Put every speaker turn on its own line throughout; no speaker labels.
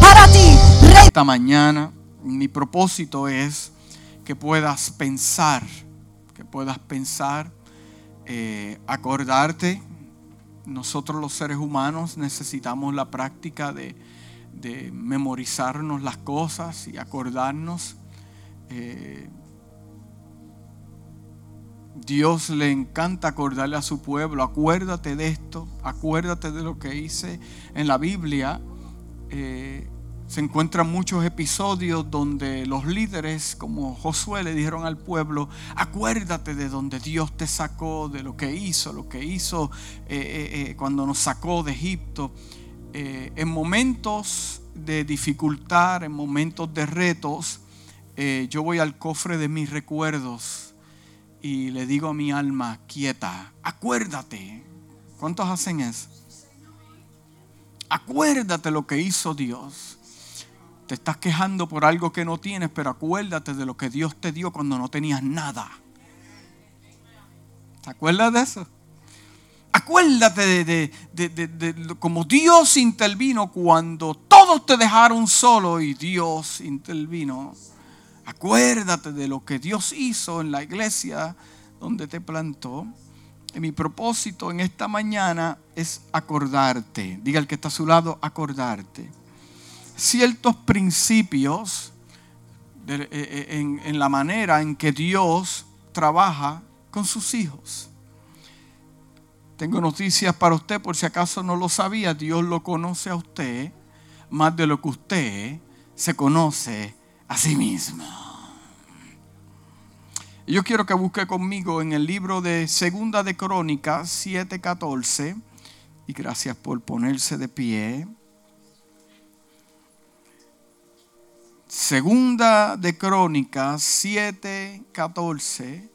para ti.
Esta mañana mi propósito es que puedas pensar, que puedas pensar, eh, acordarte. Nosotros los seres humanos necesitamos la práctica de, de memorizarnos las cosas y acordarnos. Eh, Dios le encanta acordarle a su pueblo, acuérdate de esto, acuérdate de lo que hice en la Biblia. Eh, se encuentran muchos episodios donde los líderes como Josué le dijeron al pueblo, acuérdate de donde Dios te sacó, de lo que hizo, lo que hizo eh, cuando nos sacó de Egipto. Eh, en momentos de dificultad, en momentos de retos, eh, yo voy al cofre de mis recuerdos y le digo a mi alma, quieta, acuérdate. ¿Cuántos hacen eso? Acuérdate lo que hizo Dios. Te estás quejando por algo que no tienes, pero acuérdate de lo que Dios te dio cuando no tenías nada. ¿Te acuerdas de eso? Acuérdate de, de, cómo Dios intervino cuando todos te dejaron solo y Dios intervino. Acuérdate de lo que Dios hizo en la iglesia donde te plantó. Mi propósito en esta mañana es acordarte. Diga el que está a su lado, acordarte. Ciertos principios eh, eh, en la manera en que Dios trabaja con sus hijos. Tengo noticias para usted por si acaso no lo sabía. Dios lo conoce a usted más de lo que usted se conoce a sí mismo. Yo quiero que busque conmigo en el libro de Segunda de Crónicas 7:14 y gracias por ponerse de pie. Segunda de Crónicas 7:14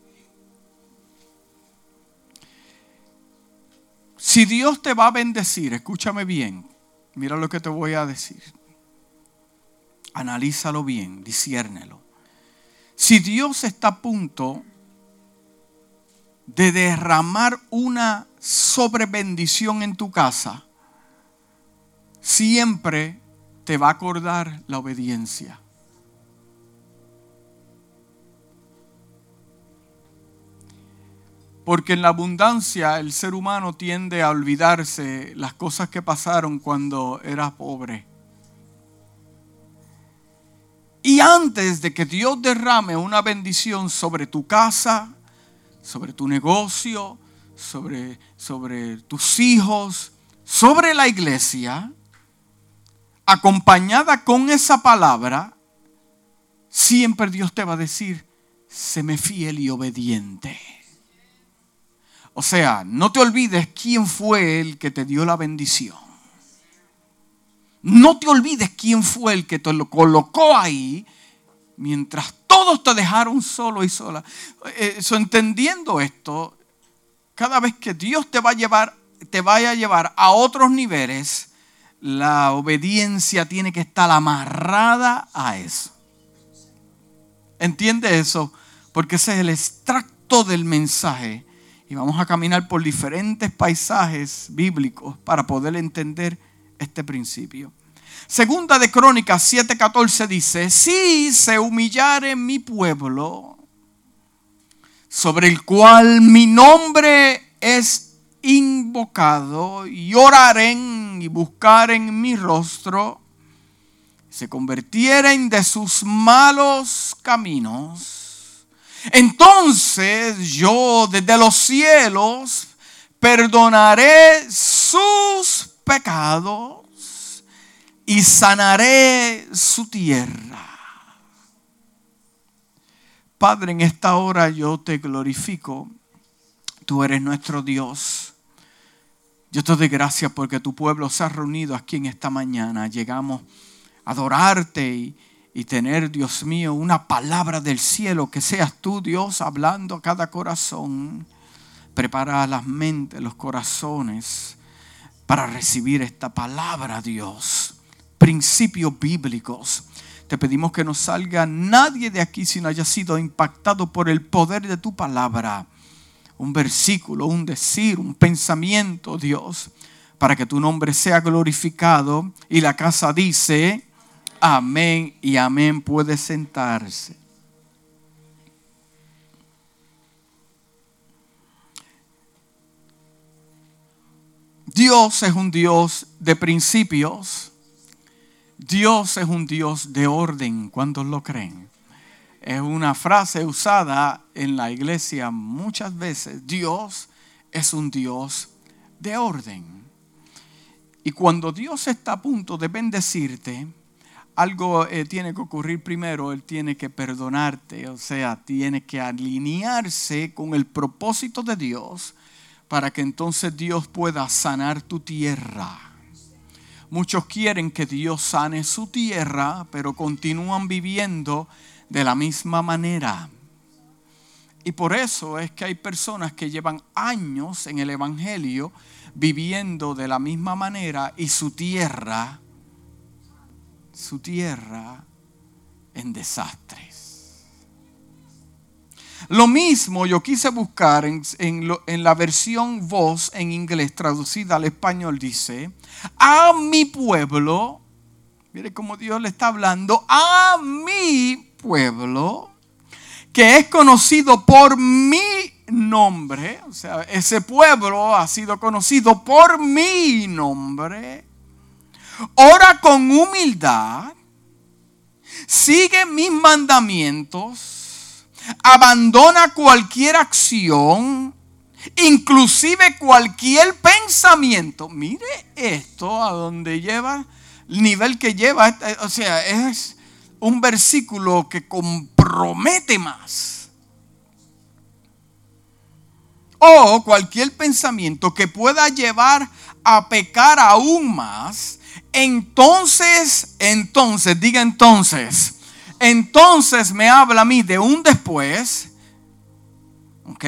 Si Dios te va a bendecir, escúchame bien, mira lo que te voy a decir. Analízalo bien, disciérnelo. Si Dios está a punto de derramar una sobrebendición en tu casa, siempre te va a acordar la obediencia. Porque en la abundancia el ser humano tiende a olvidarse las cosas que pasaron cuando era pobre. Y antes de que Dios derrame una bendición sobre tu casa, sobre tu negocio, sobre, sobre tus hijos, sobre la iglesia, acompañada con esa palabra, siempre Dios te va a decir, me fiel y obediente. O sea, no te olvides quién fue el que te dio la bendición. No te olvides quién fue el que te lo colocó ahí mientras todos te dejaron solo y sola. Eso, entendiendo esto, cada vez que Dios te va a llevar, te vaya a llevar a otros niveles, la obediencia tiene que estar amarrada a eso. ¿Entiende eso? Porque ese es el extracto del mensaje y vamos a caminar por diferentes paisajes bíblicos para poder entender este principio. Segunda de Crónicas 7:14 dice, si se humillare mi pueblo, sobre el cual mi nombre es invocado, y oraren y buscaren mi rostro, se convirtieren de sus malos caminos entonces yo desde los cielos perdonaré sus pecados y sanaré su tierra. Padre, en esta hora yo te glorifico. Tú eres nuestro Dios. Yo te doy gracias porque tu pueblo se ha reunido aquí en esta mañana. Llegamos a adorarte y, y tener, Dios mío, una palabra del cielo, que seas tú, Dios, hablando a cada corazón. Prepara las mentes, los corazones para recibir esta palabra, Dios. Principios bíblicos. Te pedimos que no salga nadie de aquí si no haya sido impactado por el poder de tu palabra. Un versículo, un decir, un pensamiento, Dios, para que tu nombre sea glorificado. Y la casa dice, amén y amén, puede sentarse. Dios es un Dios de principios. Dios es un Dios de orden. ¿Cuántos lo creen? Es una frase usada en la iglesia muchas veces. Dios es un Dios de orden. Y cuando Dios está a punto de bendecirte, algo eh, tiene que ocurrir primero, Él tiene que perdonarte, o sea, tiene que alinearse con el propósito de Dios para que entonces Dios pueda sanar tu tierra. Muchos quieren que Dios sane su tierra, pero continúan viviendo de la misma manera. Y por eso es que hay personas que llevan años en el Evangelio viviendo de la misma manera y su tierra, su tierra en desastres. Lo mismo yo quise buscar en, la versión voz en inglés traducida al español, dice, a mi pueblo, mire cómo Dios le está hablando, a mi pueblo, que es conocido por mi nombre, o sea, ese pueblo ha sido conocido por mi nombre, ora con humildad, sigue mis mandamientos, abandona cualquier acción, inclusive cualquier pensamiento. Mire esto a donde lleva, el nivel que lleva, eh, o sea, es un versículo que compromete más. O cualquier pensamiento que pueda llevar a pecar aún más, entonces, entonces, diga entonces, entonces me habla a mí de un después, ¿ok?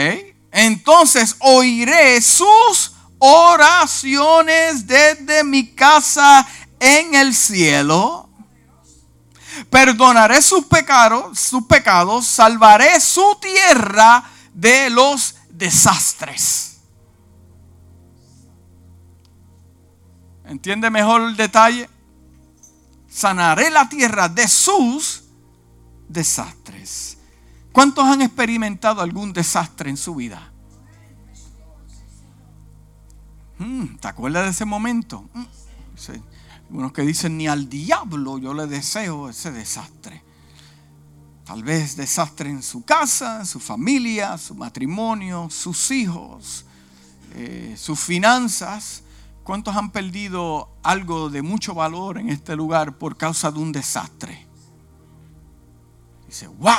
Entonces oiré sus oraciones desde mi casa en el cielo. Perdonaré sus pecados, sus pecados, salvaré su tierra de los desastres. ¿Entiende mejor el detalle? Sanaré la tierra de sus desastres. ¿Cuántos han experimentado algún desastre en su vida? Hmm, ¿Te acuerdas de ese momento? Hmm, Unos que dicen, ni al diablo yo le deseo ese desastre. Tal vez desastre en su casa, su familia, su matrimonio, sus hijos, eh, sus finanzas. ¿Cuántos han perdido algo de mucho valor en este lugar por causa de un desastre? Dice, wow,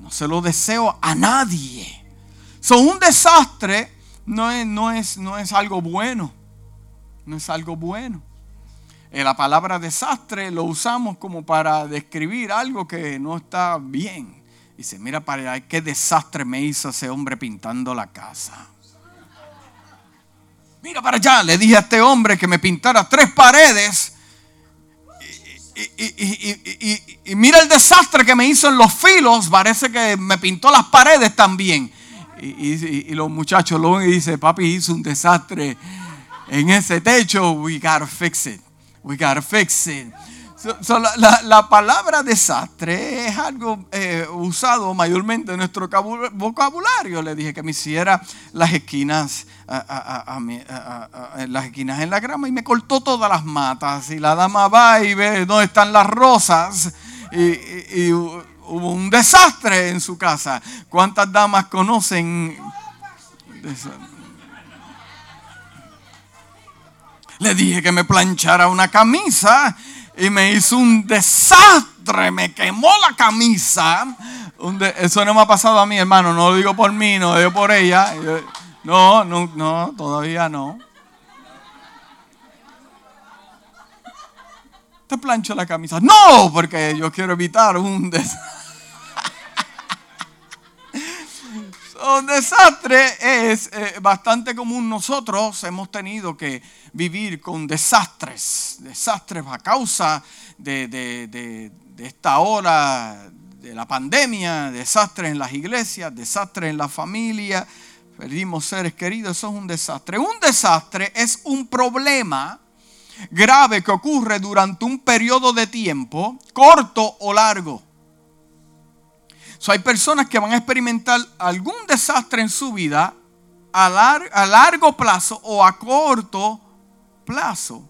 no se lo deseo a nadie. Son un desastre no es, no, es, no es algo bueno. No es algo bueno. Eh, la palabra desastre lo usamos como para describir algo que no está bien. Dice, mira para allá, qué desastre me hizo ese hombre pintando la casa. Mira para allá, le dije a este hombre que me pintara tres paredes y, mira el desastre que me hizo en los filos. Parece que me pintó las paredes también. Y, los muchachos lo ven y dicen, papi hizo un desastre en ese techo. We gotta fix it. We gotta fix it la, palabra desastre es algo eh, usado mayormente en nuestro vocabulario. Le dije que me hiciera las esquinas, las esquinas en la grama y me cortó todas las matas. Y la dama va y ve dónde están las rosas. Y, hubo un desastre en su casa. ¿Cuántas damas conocen? Le dije que me planchara una camisa y me hizo un desastre, me quemó la camisa. Eso no me ha pasado a mí, hermano, no lo digo por mí, no lo digo por ella. No, no, no, todavía no. Te plancho la camisa. No, porque yo quiero evitar un desastre. un desastre es eh, bastante común. Nosotros hemos tenido que vivir con desastres, desastres a causa de, esta hora de la pandemia, desastres en las iglesias, desastres en la familia. Perdimos seres queridos, eso es un desastre. Un desastre es un problema grave que ocurre durante un periodo de tiempo, corto o largo. hay personas que van a experimentar algún desastre en su vida a, largo plazo o a corto plazo.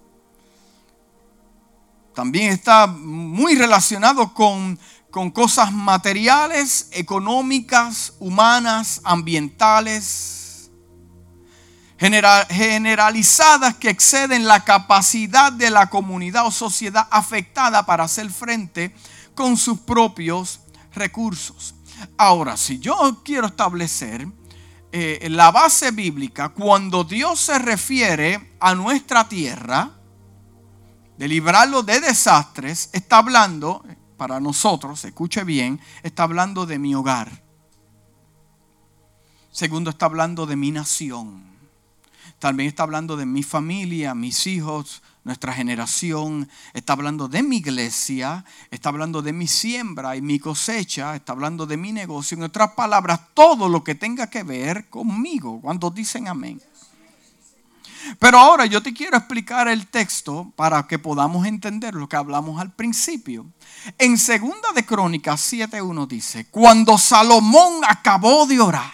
También está muy relacionado con, con cosas materiales, económicas, humanas, ambientales, generalizadas que exceden la capacidad de la comunidad o sociedad afectada para hacer frente con sus propios recursos. Ahora, si yo quiero establecer eh, la base bíblica, cuando Dios se refiere a nuestra tierra, de librarlo de desastres, está hablando, para nosotros, escuche bien, está hablando de mi hogar. Segundo, está hablando de mi nación. También está hablando de mi familia, mis hijos, nuestra generación. Está hablando de mi iglesia. Está hablando de mi siembra y mi cosecha. Está hablando de mi negocio. En otras palabras, todo lo que tenga que ver conmigo. Cuando dicen amén. Pero ahora yo te quiero explicar el texto para que podamos entender lo que hablamos al principio. En segunda de Crónicas 7.1 dice, cuando Salomón acabó de orar,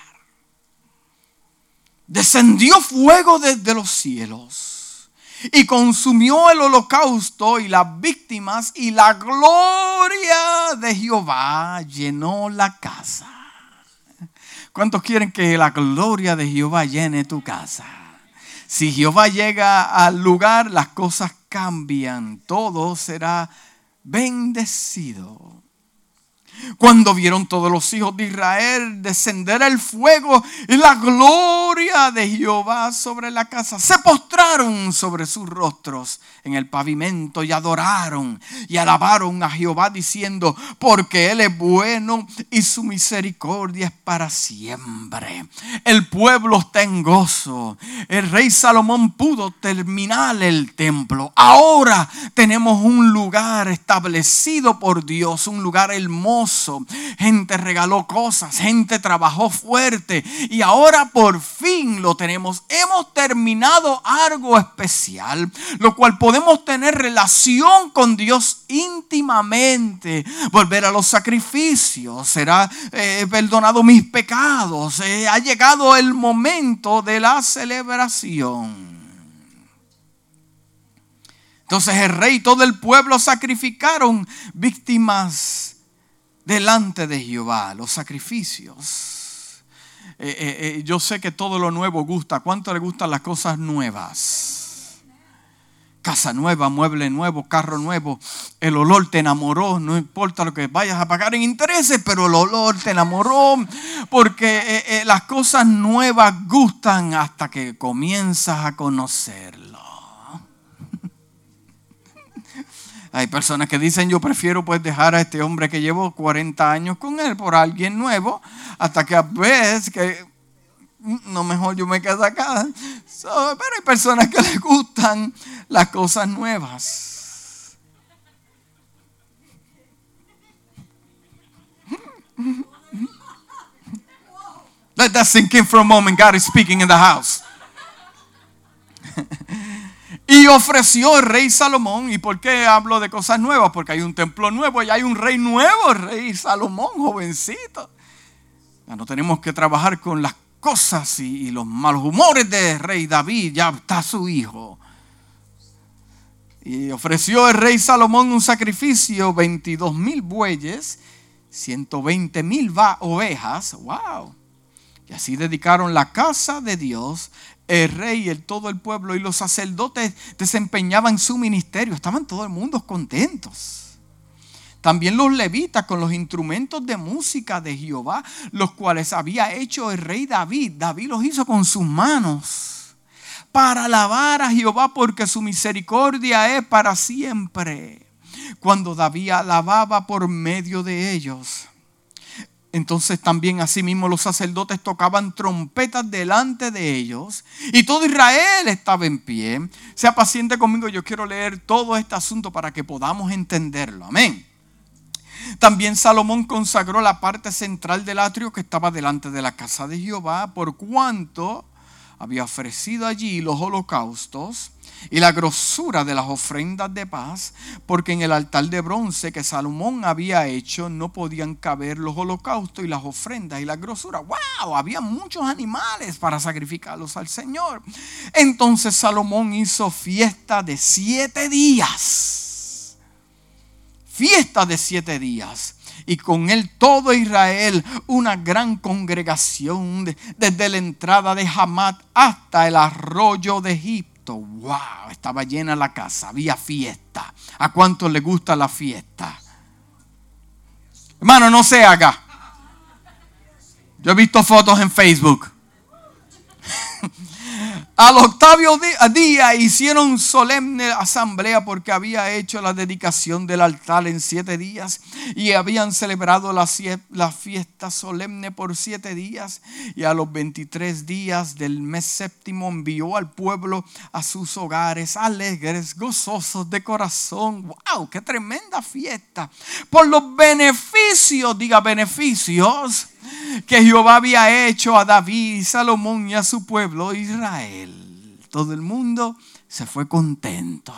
descendió fuego desde los cielos y consumió el holocausto y las víctimas y la gloria de Jehová llenó la casa. ¿Cuántos quieren que la gloria de Jehová llene tu casa? Si Jehová llega al lugar, las cosas cambian, todo será bendecido. Cuando vieron todos los hijos de Israel descender el fuego y la gloria de Jehová sobre la casa, se postraron sobre sus rostros en el pavimento y adoraron y alabaron a Jehová diciendo, porque Él es bueno y su misericordia es para siempre. El pueblo está en gozo. El rey Salomón pudo terminar el templo. Ahora tenemos un lugar establecido por Dios, un lugar hermoso Gente regaló cosas, gente trabajó fuerte y ahora por fin lo tenemos. Hemos terminado algo especial, lo cual podemos tener relación con Dios íntimamente, volver a los sacrificios, será eh, perdonado mis pecados, eh, ha llegado el momento de la celebración. Entonces el rey y todo el pueblo sacrificaron víctimas delante de Jehová, los sacrificios. Eh, eh, eh, yo sé que todo lo nuevo gusta. ¿Cuánto le gustan las cosas nuevas? Casa nueva, mueble nuevo, carro nuevo. El olor te enamoró. No importa lo que vayas a pagar en intereses, pero el olor te enamoró. Porque las cosas nuevas gustan hasta que comienzas a conocerlo. Hay personas que dicen, yo prefiero pues dejar a este hombre que llevo 40 años con él por alguien nuevo, hasta que a veces que mm, no mejor yo me quedo acá. pero hay personas que les gustan las cosas nuevas. Let that sink in for a moment. God is speaking in the house. Y ofreció el rey Salomón. ¿Y por qué hablo de cosas nuevas? Porque hay un templo nuevo y hay un rey nuevo, rey Salomón, jovencito. Ya no tenemos que trabajar con las cosas y, los malos humores de rey David. Ya está su hijo. Y ofreció el rey Salomón un sacrificio, 22 mil bueyes, 120 mil ovejas. ¡Wow! Y así dedicaron la casa de Dios el rey, el, todo el pueblo y los sacerdotes desempeñaban su ministerio. Estaban todo el mundo contentos. También los levitas con los instrumentos de música de Jehová, los cuales había hecho el rey David. David los hizo con sus manos para alabar a Jehová porque su misericordia es para siempre. Cuando David alababa por medio de ellos entonces también asimismo los sacerdotes tocaban trompetas delante de ellos y todo Israel estaba en pie. Sea paciente conmigo, yo quiero leer todo este asunto para que podamos entenderlo. Amén. También Salomón consagró la parte central del atrio que estaba delante de la casa de Jehová, por cuanto había ofrecido allí los holocaustos y la grosura de las ofrendas de paz, porque en el altar de bronce que Salomón había hecho no podían caber los holocaustos y las ofrendas y la grosura. ¡Wow! Había muchos animales para sacrificarlos al Señor. Entonces Salomón hizo fiesta de siete días. Fiesta de siete días y con él todo Israel, una gran congregación desde la entrada de Hamat hasta el arroyo de Egipto wow, estaba llena la casa, había fiesta. ¿A cuánto le gusta la fiesta? Hermano, no se haga. Yo he visto fotos en Facebook. Al octavo día hicieron solemne asamblea porque había hecho la dedicación del altar en siete días y habían celebrado la, fiesta solemne por siete días y a los 23 días del mes séptimo envió al pueblo a sus hogares alegres, gozosos de corazón. ¡Wow! ¡Qué tremenda fiesta! Por los beneficios, diga beneficios que Jehová había hecho a David, Salomón y a su pueblo Israel. Todo el mundo se fue contento.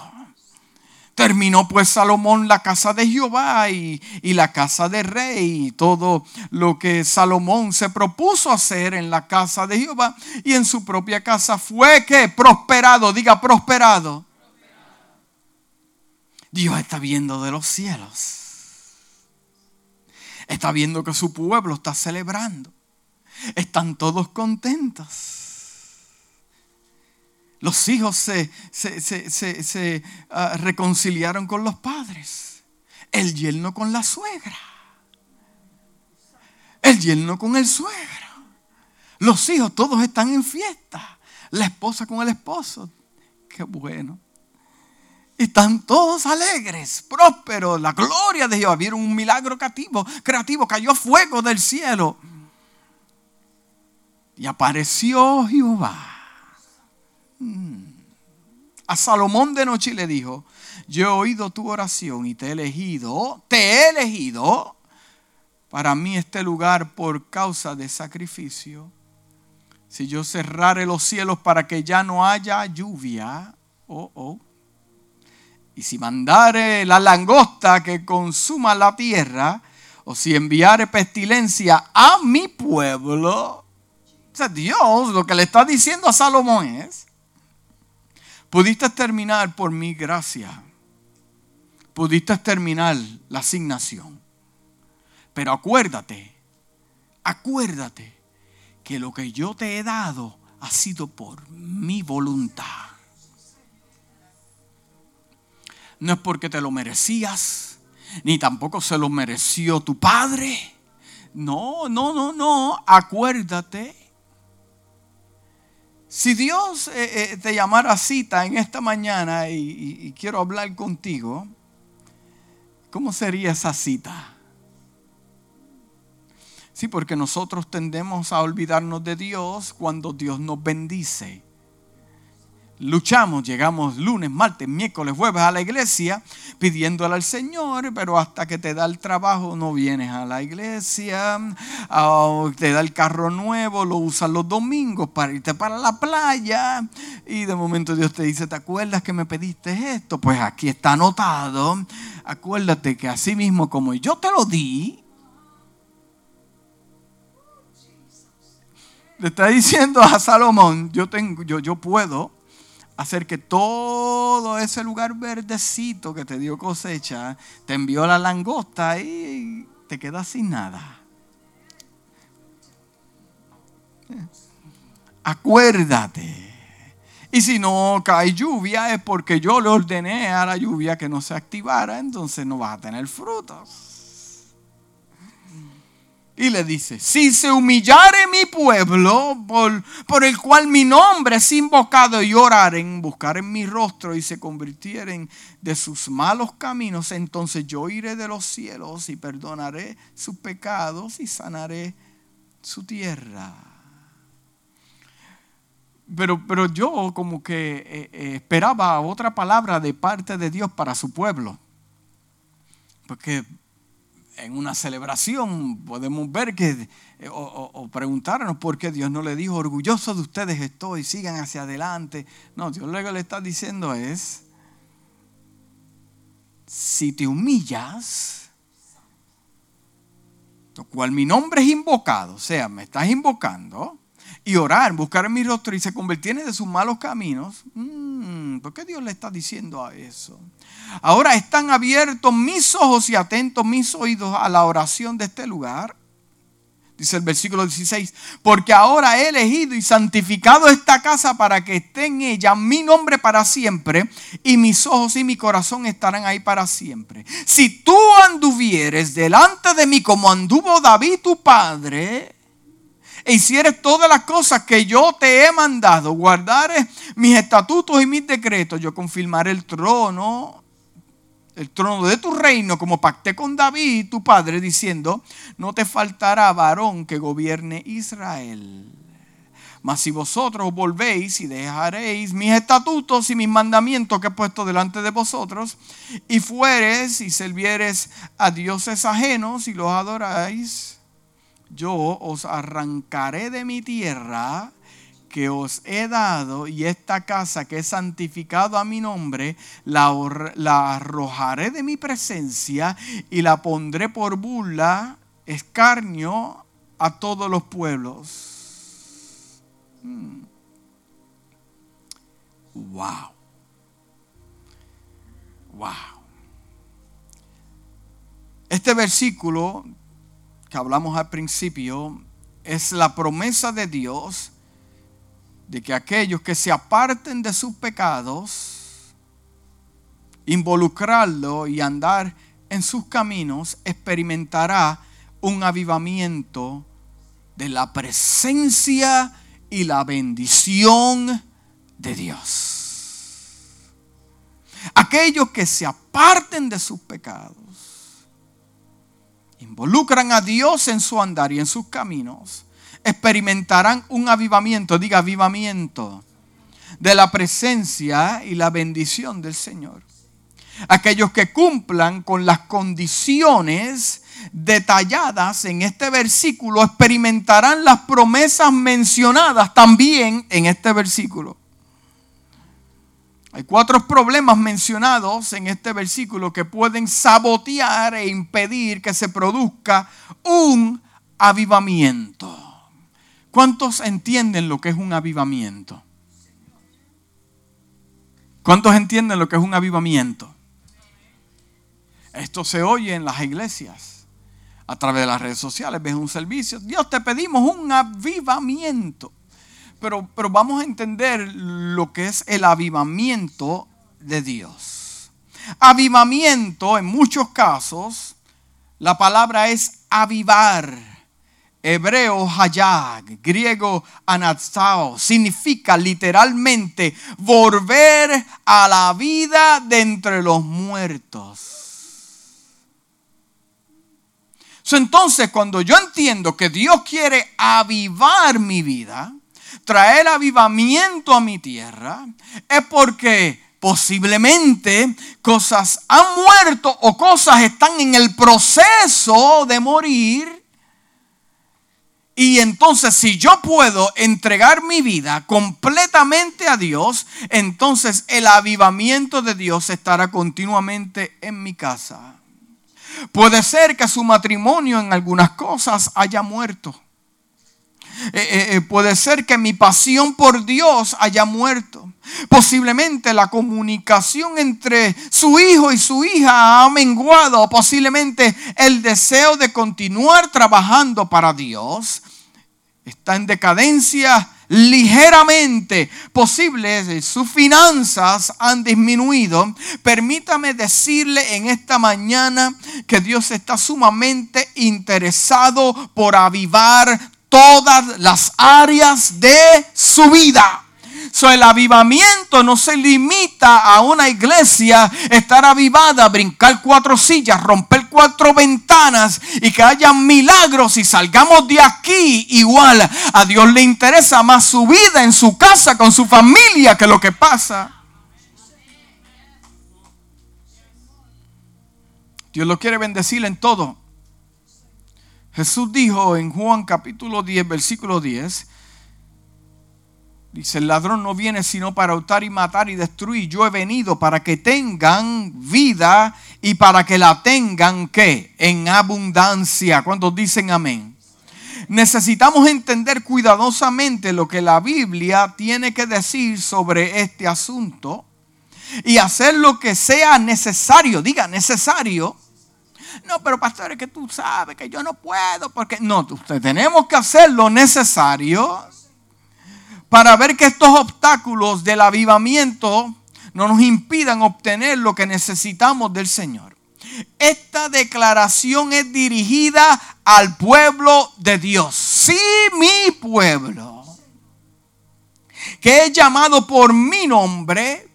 Terminó pues Salomón la casa de Jehová y, y, la casa de rey, y todo lo que Salomón se propuso hacer en la casa de Jehová y en su propia casa fue que prosperado, diga prosperado. Dios está viendo de los cielos está viendo que su pueblo está celebrando. Están todos contentos. Los hijos se, se, ah, reconciliaron con los padres. El yerno con la suegra. El yerno con el suegro. Los hijos todos están en fiesta. La esposa con el esposo. Qué bueno. Están todos alegres, prósperos, la gloria de Jehová. Vieron un milagro creativo, creativo, cayó fuego del cielo. Y apareció Jehová. Mm. A Salomón de noche le dijo, yo he oído tu oración y te he elegido, te he elegido para mí este lugar por causa de sacrificio. Si yo cerrare los cielos para que ya no haya lluvia, oh, oh, y si mandare la langosta que consuma la tierra, o si enviare pestilencia a mi pueblo, o sea, Dios lo que le está diciendo a Salomón es, pudiste terminar por mi gracia, pudiste terminar la asignación, pero acuérdate, acuérdate que lo que yo te he dado ha sido por mi voluntad no es porque te lo merecías, ni tampoco se lo mereció tu padre. No, no, no, no. Acuérdate. Si Dios eh, eh, te llamara a cita en esta mañana y quiero hablar contigo, ¿cómo sería esa cita? Sí, porque nosotros tendemos a olvidarnos de Dios cuando Dios nos bendice luchamos, llegamos lunes, martes, miércoles, jueves a la iglesia pidiéndole al Señor, pero hasta que te da el trabajo no vienes a la iglesia, ah, te da el carro nuevo, lo usas los domingos para irte para la playa. Y de momento Dios te dice, ¿te acuerdas que me pediste esto? Pues aquí está anotado, acuérdate que así mismo como yo te lo di, le está diciendo a Salomón, yo tengo, yo, yo puedo hacer que todo ese lugar verdecito que te dio cosecha, te envió la langosta y te quedas sin nada. Acuérdate. Y si no cae lluvia es porque yo le ordené a la lluvia que no se activara, entonces no vas a tener frutos. Y le dice, si se humillare mi pueblo, por, por, el cual mi nombre es invocado, y oraren, buscaren mi rostro y se convirtieren de sus malos caminos, entonces yo iré de los cielos y perdonaré sus pecados y sanaré su tierra. Pero, pero yo como que eh, eh, esperaba otra palabra de parte de Dios para su pueblo. Porque en una celebración podemos ver que, eh, o, preguntarnos por qué Dios no le dijo, orgulloso de ustedes estoy, sigan hacia adelante. No, Dios que le está diciendo es, si te humillas, lo cual mi nombre es invocado, o sea, me estás invocando, y orar, buscar mi rostro y se convertir de sus malos caminos, mm, ¿por qué Dios le está diciendo a eso? Ahora están abiertos mis ojos y atentos mis oídos a la oración de este lugar. Dice el versículo 16, porque ahora he elegido y santificado esta casa para que esté en ella mi nombre para siempre y mis ojos y mi corazón estarán ahí para siempre. Si tú anduvieres delante de mí como anduvo David tu padre, e hicieres todas las cosas que yo te he mandado, guardares mis estatutos y mis decretos, yo confirmaré el trono, el trono de tu reino, como pacté con David, tu padre, diciendo, no te faltará varón que gobierne Israel. Mas si vosotros volvéis y dejaréis mis estatutos y mis mandamientos que he puesto delante de vosotros, y fueres y servieres a dioses ajenos y los adoráis, yo os arrancaré de mi tierra que os he dado y esta casa que he santificado a mi nombre, la, arrojaré de mi presencia y la pondré por burla, escarnio a todos los pueblos. Hmm. Wow. Wow. Este versículo que hablamos al principio es la promesa de Dios de que aquellos que se aparten de sus pecados, involucrarlo y andar en sus caminos, experimentará un avivamiento de la presencia y la bendición de Dios. Aquellos que se aparten de sus pecados involucran a Dios en su andar y en sus caminos, experimentarán un avivamiento, diga avivamiento, de la presencia y la bendición del Señor. Aquellos que cumplan con las condiciones detalladas en este versículo experimentarán las promesas mencionadas también en este versículo. Hay cuatro problemas mencionados en este versículo que pueden sabotear e impedir que se produzca un avivamiento. ¿Cuántos entienden lo que es un avivamiento? ¿Cuántos entienden lo que es un avivamiento? Esto se oye en las iglesias, a través de las redes sociales, ves un servicio. Dios te pedimos un avivamiento pero, vamos a entender lo que es el avivamiento de Dios. Avivamiento, en muchos casos, la palabra es avivar. Hebreo hayag, griego anastao, significa literalmente volver a la vida de entre los muertos. Entonces, cuando yo entiendo que Dios quiere avivar mi vida, traer avivamiento a mi tierra, es porque posiblemente cosas han muerto o cosas están en el proceso de morir. Y entonces si yo puedo entregar mi vida completamente a Dios, entonces el avivamiento de Dios estará continuamente en mi casa. Puede ser que su matrimonio en algunas cosas haya muerto. Eh, eh, eh, puede ser que mi pasión por Dios haya muerto. Posiblemente la comunicación entre su hijo y su hija ha menguado. Posiblemente el deseo de continuar trabajando para Dios está en decadencia ligeramente posible, sus finanzas han disminuido, permítame decirle en esta mañana que Dios está sumamente interesado por avivar todas las áreas de su vida. So, el avivamiento no se limita a una iglesia estar avivada, brincar cuatro sillas, romper cuatro ventanas y que haya milagros y salgamos de aquí igual. A Dios le interesa más su vida en su casa con su familia que lo que pasa. Dios lo quiere bendecir en todo, Jesús dijo en Juan capítulo 10, versículo 10, dice, el ladrón no viene sino para hurtar y matar y destruir. Yo he venido para que tengan vida y para que la tengan, ¿qué? En abundancia. ¿Cuántos dicen amén? Necesitamos entender cuidadosamente lo que la Biblia tiene que decir sobre este asunto y hacer lo que sea necesario, diga necesario no, pero pastor, es que tú sabes que yo no puedo, porque no, tenemos que hacer lo necesario para ver que estos obstáculos del avivamiento no nos impidan obtener lo que necesitamos del Señor. Esta declaración es dirigida al pueblo de Dios. Sí, mi pueblo, que es llamado por mi nombre,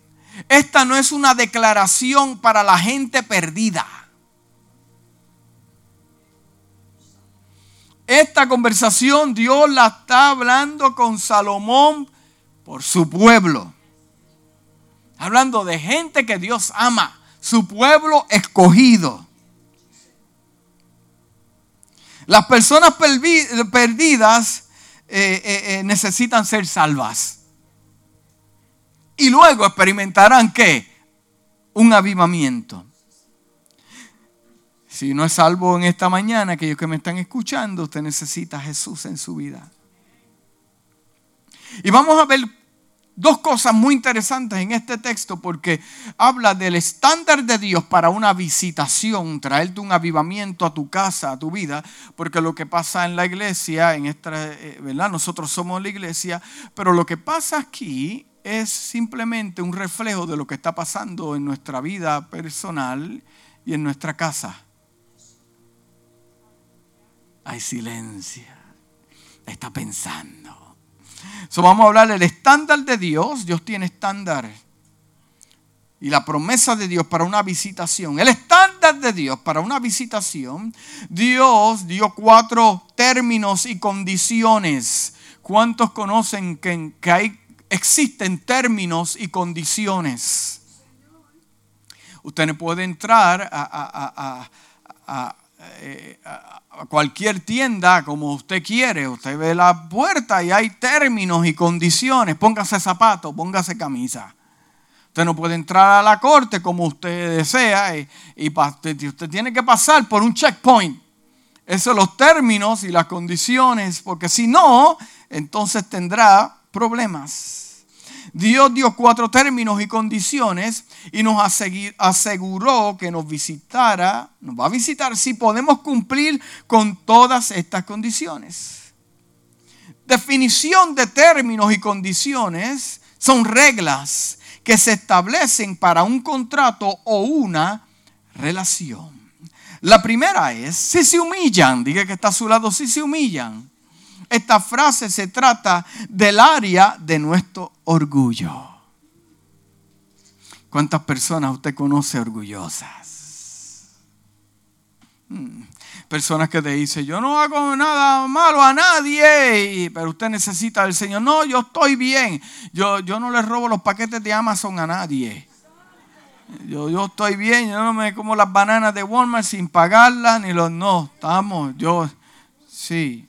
esta no es una declaración para la gente perdida. Esta conversación Dios la está hablando con Salomón por su pueblo. Hablando de gente que Dios ama, su pueblo escogido. Las personas perdidas eh, eh, eh, necesitan ser salvas. Y luego experimentarán qué? Un avivamiento. Si no es salvo en esta mañana, aquellos que me están escuchando, usted necesita a Jesús en su vida. Y vamos a ver dos cosas muy interesantes en este texto porque habla del estándar de Dios para una visitación, traerte un avivamiento a tu casa, a tu vida, porque lo que pasa en la iglesia, en esta, eh, ¿verdad? Nosotros somos la iglesia, pero lo que pasa aquí es simplemente un reflejo de lo que está pasando en nuestra vida personal y en nuestra casa hay silencio. Está pensando. So, vamos a hablar del estándar de Dios. Dios tiene estándar. Y la promesa de Dios para una visitación. El estándar de Dios para una visitación. Dios dio cuatro términos y condiciones. ¿Cuántos conocen que, hay, existen términos y condiciones? Usted no puede entrar a, a eh, a cualquier tienda como usted quiere. Usted ve la puerta y hay términos y condiciones. Póngase zapato, póngase camisa. Usted no puede entrar a la corte como usted desea y, usted tiene que pasar por un checkpoint. Esos son los términos y las condiciones, porque si no, entonces tendrá problemas. Dios dio cuatro términos y condiciones y nos aseguró que nos visitara, nos va a visitar si podemos cumplir con todas estas condiciones. Definición de términos y condiciones son reglas que se establecen para un contrato o una relación. La primera es, si se humillan, diga que está a su lado, si se humillan esta frase se trata del área de nuestro orgullo. ¿Cuántas personas usted conoce orgullosas? Hmm. Personas que te dicen, yo no hago nada malo a nadie, pero usted necesita del Señor. No, yo estoy bien. Yo, yo no le robo los paquetes de Amazon a nadie. Yo, yo estoy bien, yo no me como las bananas de Walmart sin pagarlas, ni los no. Estamos, yo, sí.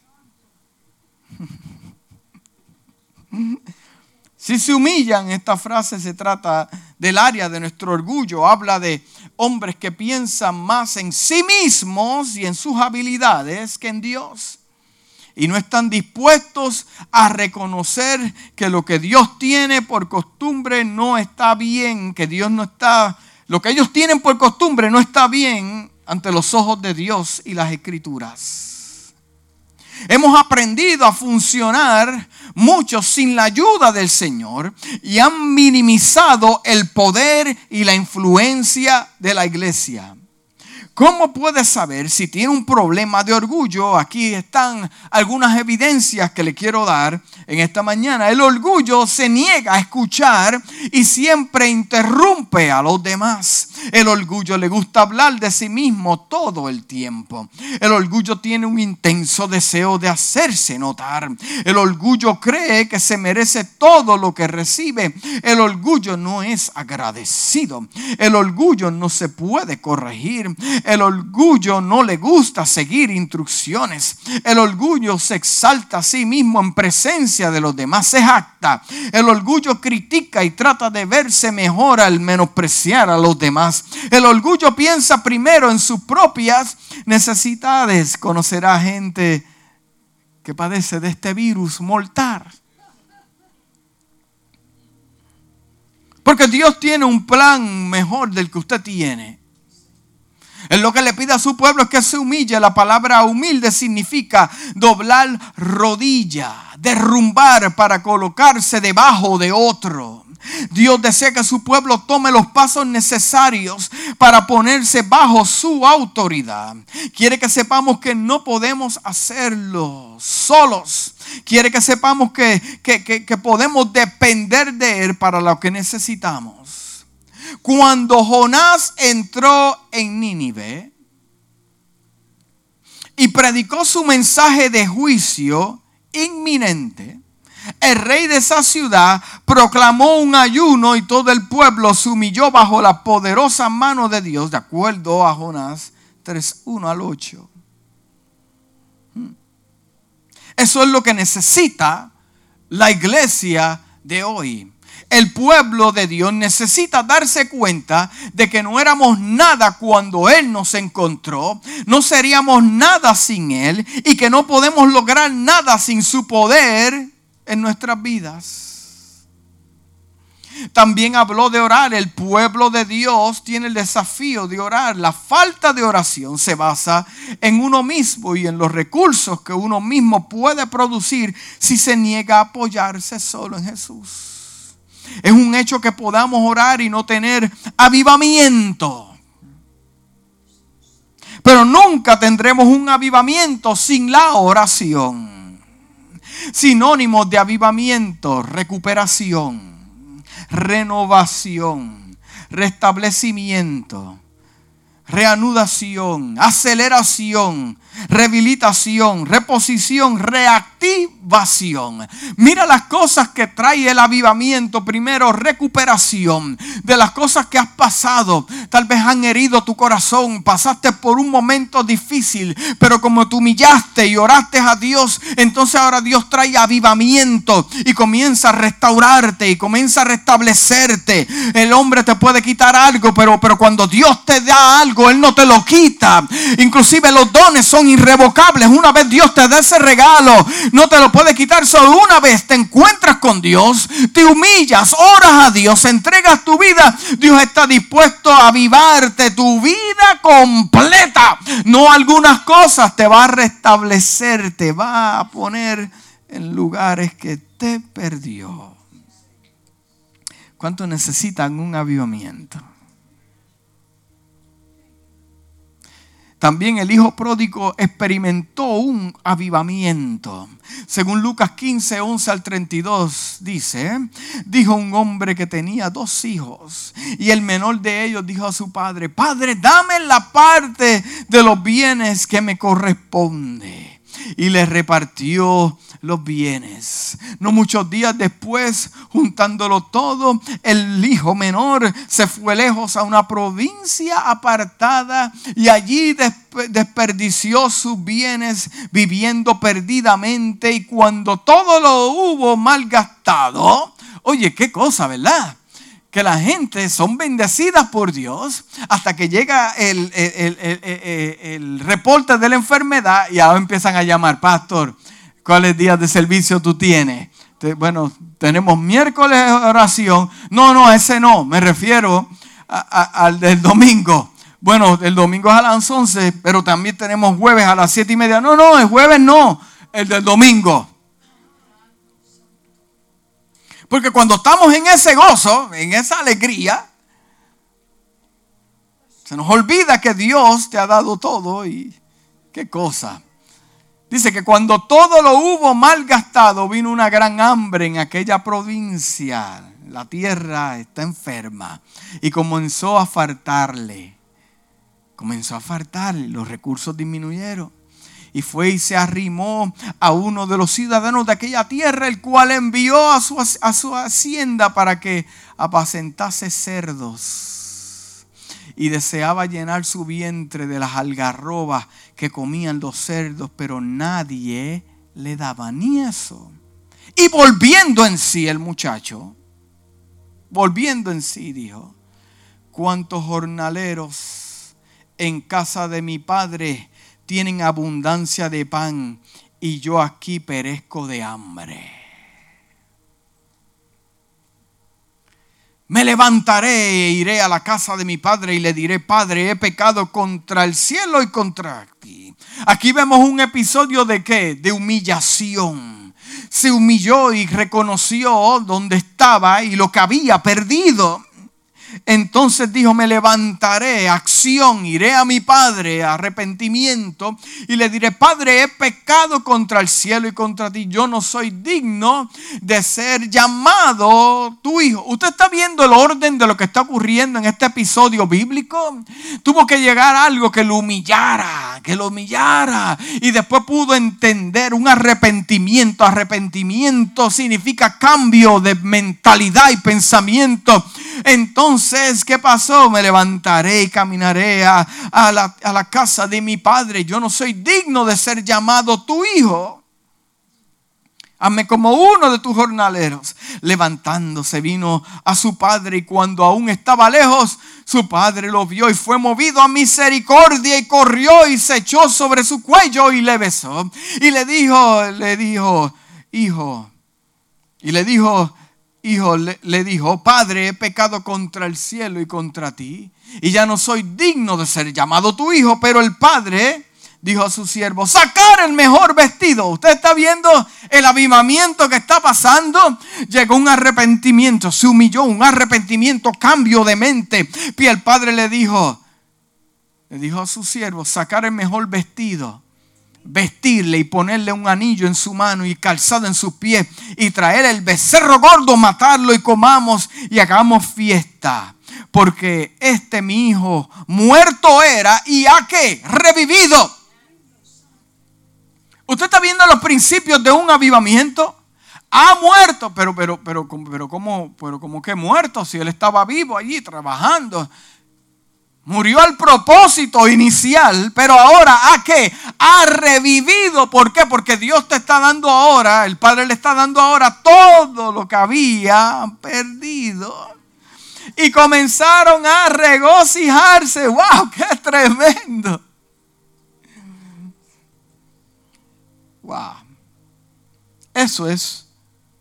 Si se humillan, esta frase se trata del área de nuestro orgullo. Habla de hombres que piensan más en sí mismos y en sus habilidades que en Dios. Y no están dispuestos a reconocer que lo que Dios tiene por costumbre no está bien, que Dios no está, lo que ellos tienen por costumbre no está bien ante los ojos de Dios y las escrituras. Hemos aprendido a funcionar muchos sin la ayuda del Señor y han minimizado el poder y la influencia de la iglesia. ¿Cómo puedes saber si tiene un problema de orgullo? Aquí están algunas evidencias que le quiero dar en esta mañana. El orgullo se niega a escuchar y siempre interrumpe a los demás. El orgullo le gusta hablar de sí mismo todo el tiempo. El orgullo tiene un intenso deseo de hacerse notar. El orgullo cree que se merece todo lo que recibe. El orgullo no es agradecido. El orgullo no se puede corregir. El orgullo no le gusta seguir instrucciones. El orgullo se exalta a sí mismo en presencia de los demás. Se jacta. El orgullo critica y trata de verse mejor al menospreciar a los demás. El orgullo piensa primero en sus propias necesidades. Conocerá gente que padece de este virus mortal. Porque Dios tiene un plan mejor del que usted tiene. Él lo que le pide a su pueblo es que se humille. La palabra humilde significa doblar rodilla, derrumbar para colocarse debajo de otro. Dios desea que su pueblo tome los pasos necesarios para ponerse bajo su autoridad. Quiere que sepamos que no podemos hacerlo solos. Quiere que sepamos que, que podemos depender de Él para lo que necesitamos. Cuando Jonás entró en Nínive y predicó su mensaje de juicio inminente, el rey de esa ciudad proclamó un ayuno y todo el pueblo se humilló bajo la poderosa mano de Dios, de acuerdo a Jonás 3, 1 al 8. Hmm. Eso es lo que necesita la iglesia de hoy. El pueblo de Dios necesita darse cuenta de que no éramos nada cuando Él nos encontró, no seríamos nada sin Él y que no podemos lograr nada sin su poder en nuestras vidas. También habló de orar. El pueblo de Dios tiene el desafío de orar. La falta de oración se basa en uno mismo y en los recursos que uno mismo puede producir si se niega a apoyarse solo en Jesús. Es un hecho que podamos orar y no tener avivamiento. Pero nunca tendremos un avivamiento sin la oración sinónimos de avivamiento, recuperación, renovación, restablecimiento, reanudación, aceleración, rehabilitación, reposición, reactivación. Mira las cosas que trae el avivamiento. Primero, recuperación de las cosas que has pasado. Tal vez han herido tu corazón. Pasaste por un momento difícil, pero como tú humillaste y oraste a Dios, entonces ahora Dios trae avivamiento y comienza a restaurarte y comienza a restablecerte. El hombre te puede quitar algo, pero, pero cuando Dios te da algo, Él no te lo quita. Inclusive los dones son irrevocables. Una vez Dios te da ese regalo, no te lo puede quitar. Solo una vez te encuentras con Dios, te humillas, oras a Dios, entregas tu vida. Dios está dispuesto a avivarte tu vida completa. No algunas cosas, te va a restablecer, te va a poner en lugares que te perdió. ¿Cuántos necesitan un avivamiento? También el hijo pródigo experimentó un avivamiento. Según Lucas 15, 11 al 32 dice, dijo un hombre que tenía dos hijos y el menor de ellos dijo a su padre, Padre, dame la parte de los bienes que me corresponde. Y le repartió los bienes. No muchos días después, juntándolo todo, el hijo menor se fue lejos a una provincia apartada y allí desperdició sus bienes viviendo perdidamente y cuando todo lo hubo malgastado, oye, qué cosa, ¿verdad? Que la gente son bendecidas por Dios hasta que llega el, el, el, reporte de la enfermedad y ahora empiezan a llamar, pastor, ¿Cuáles días de servicio tú tienes? Bueno, tenemos miércoles oración. No, no, ese no. Me refiero al del domingo. Bueno, el domingo es a las 11, pero también tenemos jueves a las 7 y media. No, no, el jueves no, el del domingo. Porque cuando estamos en ese gozo, en esa alegría, se nos olvida que Dios te ha dado todo y qué cosa. Dice que cuando todo lo hubo mal gastado, vino una gran hambre en aquella provincia. la tierra está enferma. Y comenzó a faltarle. Comenzó a faltarle, los recursos disminuyeron. Y fue y se arrimó a uno de los ciudadanos de aquella tierra, el cual envió a su, a su hacienda para que apacentase cerdos. Y deseaba llenar su vientre de las algarrobas que comían los cerdos, pero nadie le daba ni eso. Y volviendo en sí el muchacho, volviendo en sí, dijo, cuántos jornaleros en casa de mi padre tienen abundancia de pan y yo aquí perezco de hambre. Me levantaré e iré a la casa de mi padre y le diré, Padre, he pecado contra el cielo y contra ti. Aquí vemos un episodio de qué? De humillación se humilló y reconoció dónde estaba y lo que había perdido. Entonces dijo, me levantaré, acción, iré a mi padre, arrepentimiento, y le diré, Padre, he pecado contra el cielo y contra ti, yo no soy digno de ser llamado tu hijo. ¿Usted está viendo el orden de lo que está ocurriendo en este episodio bíblico? Tuvo que llegar algo que lo humillara, que lo humillara, y después pudo entender un arrepentimiento. Arrepentimiento significa cambio de mentalidad y pensamiento. Entonces, entonces, ¿qué pasó? Me levantaré y caminaré a, la, a la casa de mi padre. Yo no soy digno de ser llamado tu hijo. Hazme como uno de tus jornaleros. Levantándose vino a su padre y cuando aún estaba lejos, su padre lo vio y fue movido a misericordia y corrió y se echó sobre su cuello y le besó. Y le dijo, le dijo, hijo, y le dijo, hijo le, dijo, Padre, he pecado contra el cielo y contra ti, y ya no soy digno de ser llamado tu hijo, pero el Padre dijo a su siervo, sacar el mejor vestido. Usted está viendo el avivamiento que está pasando. Llegó un arrepentimiento, se humilló, un arrepentimiento, cambio de mente. Y el Padre le dijo, le dijo a su siervo, sacar el mejor vestido vestirle y ponerle un anillo en su mano y calzado en sus pies y traer el becerro gordo, matarlo y comamos y hagamos fiesta. Porque este mi hijo muerto era y ha que revivido. Usted está viendo los principios de un avivamiento. Ha muerto, pero, pero, pero, pero, ¿cómo, pero como que muerto si él estaba vivo allí trabajando? Murió al propósito inicial, pero ahora ¿a qué? Ha revivido. ¿Por qué? Porque Dios te está dando ahora, el Padre le está dando ahora todo lo que había perdido. Y comenzaron a regocijarse. ¡Wow! ¡Qué tremendo! ¡Wow! Eso es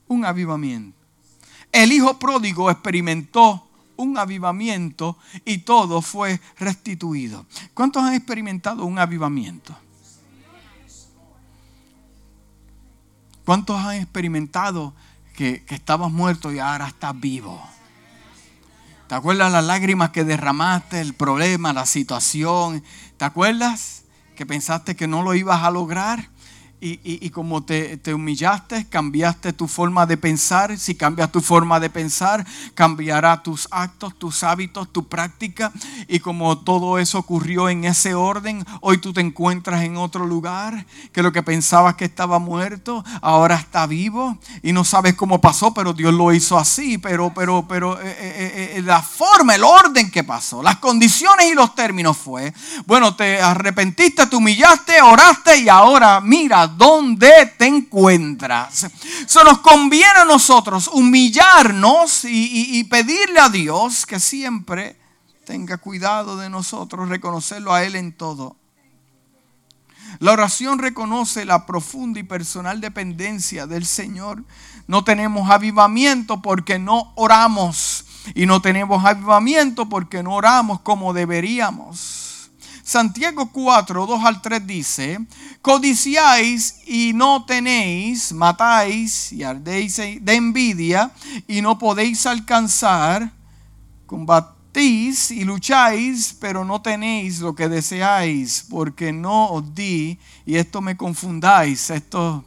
un avivamiento. El hijo pródigo experimentó un avivamiento y todo fue restituido. ¿Cuántos han experimentado un avivamiento? ¿Cuántos han experimentado que, estabas muerto y ahora estás vivo? ¿Te acuerdas las lágrimas que derramaste, el problema, la situación? ¿Te acuerdas que pensaste que no lo ibas a lograr? Y, como te, te, humillaste, cambiaste tu forma de pensar. Si cambias tu forma de pensar, cambiará tus actos, tus hábitos, tu práctica. Y como todo eso ocurrió en ese orden, hoy tú te encuentras en otro lugar, que lo que pensabas que estaba muerto, ahora está vivo. Y no sabes cómo pasó, pero Dios lo hizo así. Pero, pero, pero eh, eh, eh, la forma, el orden que pasó, las condiciones y los términos fue, bueno, te arrepentiste, te humillaste, oraste y ahora mira dónde te encuentras. Se nos conviene a nosotros humillarnos y, y pedirle a Dios que siempre tenga cuidado de nosotros, reconocerlo a Él en todo. La oración reconoce la profunda y personal dependencia del Señor. No tenemos avivamiento porque no oramos. Y no tenemos avivamiento porque no oramos como deberíamos. Santiago 4, 2 al 3 dice, codiciáis y no tenéis, matáis y ardéis de envidia y no podéis alcanzar, combatís y lucháis, pero no tenéis lo que deseáis, porque no os di, y esto me confundáis, esto...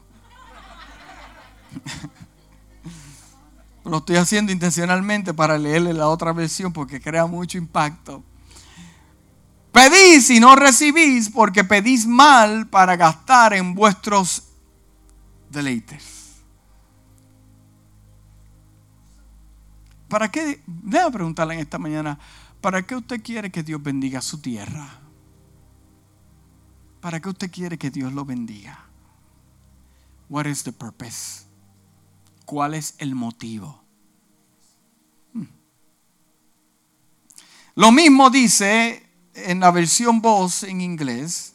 Lo estoy haciendo intencionalmente para leerle la otra versión porque crea mucho impacto. Pedís y no recibís porque pedís mal para gastar en vuestros deleites. ¿Para qué? Déjame preguntarle en esta mañana, ¿para qué usted quiere que Dios bendiga su tierra? ¿Para qué usted quiere que Dios lo bendiga? What is the purpose? ¿Cuál es el motivo? Hmm. Lo mismo dice en la versión voz en inglés.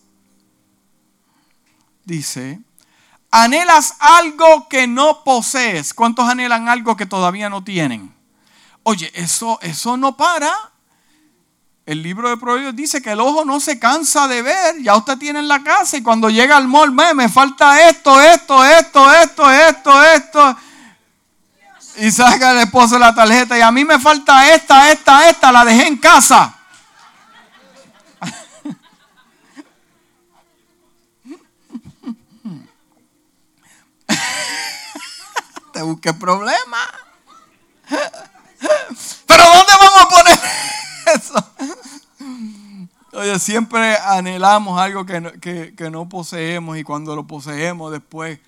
Dice, anhelas algo que no posees. ¿Cuántos anhelan algo que todavía no tienen? Oye, eso, eso no para. El libro de Proverbios dice que el ojo no se cansa de ver. Ya usted tiene en la casa y cuando llega al mall, me, falta esto, esto, esto, esto, esto, esto. Y saca el esposo la tarjeta y a mí me falta esta, esta, esta, la dejé en casa. Te busqué problema. Pero ¿dónde vamos a poner eso? Oye, siempre anhelamos algo que no, poseemos y cuando lo poseemos después...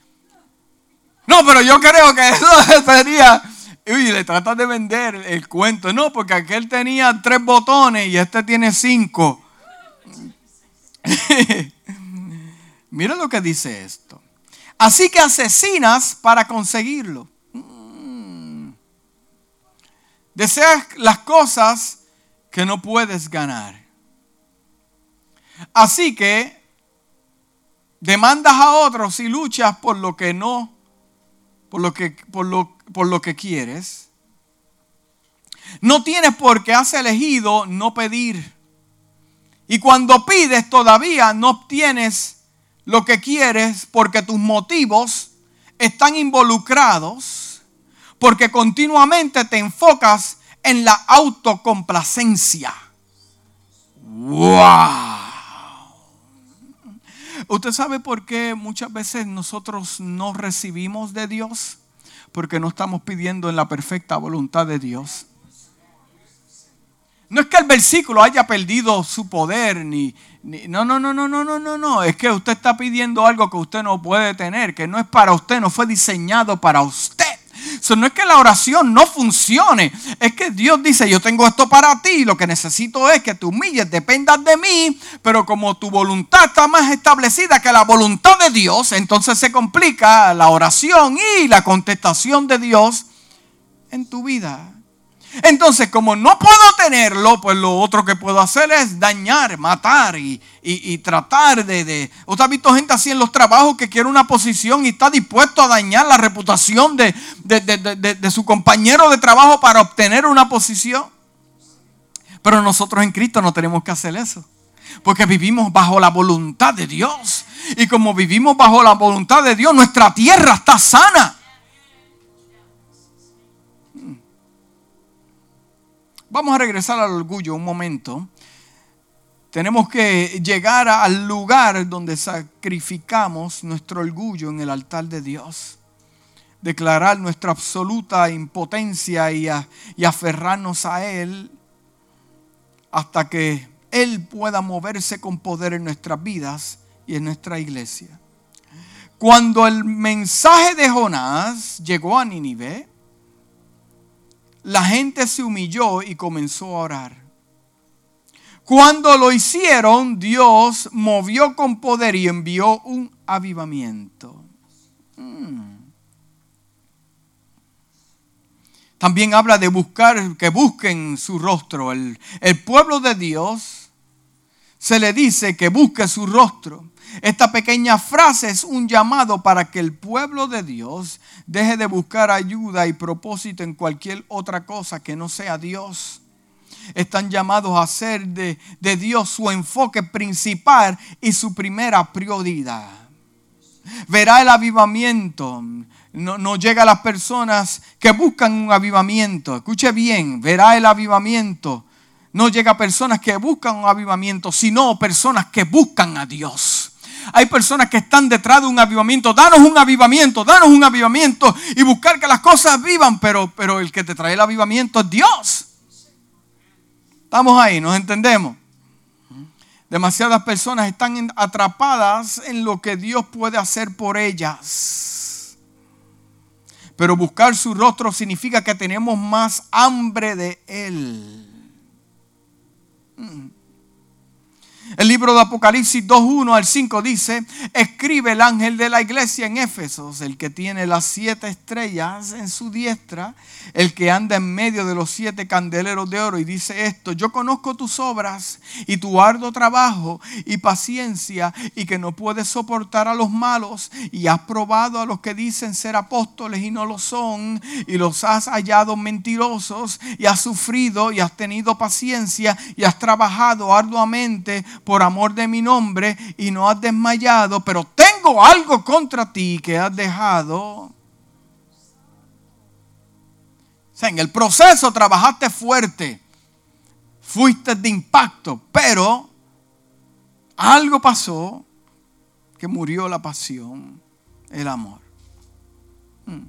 No, pero yo creo que eso sería... Uy, le tratas de vender el cuento. No, porque aquel tenía tres botones y este tiene cinco. Mira lo que dice esto. Así que asesinas para conseguirlo. Deseas las cosas que no puedes ganar. Así que demandas a otros y luchas por lo que no, por lo que, por lo, por lo que quieres. No tienes por qué has elegido no pedir. Y cuando pides todavía no obtienes lo que quieres porque tus motivos están involucrados porque continuamente te enfocas en la autocomplacencia. ¡Wow! ¿Usted sabe por qué muchas veces nosotros no recibimos de Dios? Porque no estamos pidiendo en la perfecta voluntad de Dios. No es que el versículo haya perdido su poder, ni, no, no, no, no, no, no, no, no. Es que usted está pidiendo algo que usted no puede tener, que no es para usted, no fue diseñado para usted. Eso no es que la oración no funcione, es que Dios dice, yo tengo esto para ti, lo que necesito es que te humilles, dependas de mí, pero como tu voluntad está más establecida que la voluntad de Dios, entonces se complica la oración y la contestación de Dios en tu vida. Entonces, como no puedo tenerlo, pues lo otro que puedo hacer es dañar, matar y, tratar de, ¿Usted ha visto gente así en los trabajos que quiere una posición y está dispuesto a dañar la reputación de, de su compañero de trabajo para obtener una posición? Pero nosotros en Cristo no tenemos que hacer eso. Porque vivimos bajo la voluntad de Dios. Y como vivimos bajo la voluntad de Dios, nuestra tierra está sana. Vamos a regresar al orgullo un momento. Tenemos que llegar al lugar donde sacrificamos nuestro orgullo en el altar de Dios. Declarar nuestra absoluta impotencia y, y aferrarnos a Él hasta que Él pueda moverse con poder en nuestras vidas y en nuestra iglesia. Cuando el mensaje de Jonás llegó a Nínive, la gente se humilló y comenzó a orar. Cuando lo hicieron, Dios movió con poder y envió un avivamiento. Mm. También habla de buscar, que busquen su rostro. El, el pueblo de Dios se le dice que busque su rostro. Esta pequeña frase es un llamado para que el pueblo de Dios deje de buscar ayuda y propósito en cualquier otra cosa que no sea Dios. Están llamados a hacer de, Dios su enfoque principal y su primera prioridad. Verá el avivamiento. No, no, llega a las personas que buscan un avivamiento. Escuche bien, verá el avivamiento. No llega a personas que buscan un avivamiento, sino personas que buscan a Dios Hay personas que están detrás de un avivamiento. Danos un avivamiento, danos un avivamiento y buscar que las cosas vivan. Pero, pero el que te trae el avivamiento es Dios. Estamos ahí, nos entendemos. Demasiadas personas están atrapadas en lo que Dios puede hacer por ellas. Pero buscar su rostro significa que tenemos más hambre de Él. El libro de Apocalipsis 2.1 al 5 dice, escribe el ángel de la iglesia en Éfesos, el que tiene las siete estrellas en su diestra, el que anda en medio de los siete candeleros de oro y dice esto, yo conozco tus obras y tu arduo trabajo y paciencia y que no puedes soportar a los malos y has probado a los que dicen ser apóstoles y no lo son y los has hallado mentirosos y has sufrido y has tenido paciencia y has trabajado arduamente por amor de mi nombre y no has desmayado, pero tengo algo contra ti que has dejado. O en el proceso trabajaste fuerte, fuiste de impacto, pero algo pasó que murió la pasión, el amor. Hmm.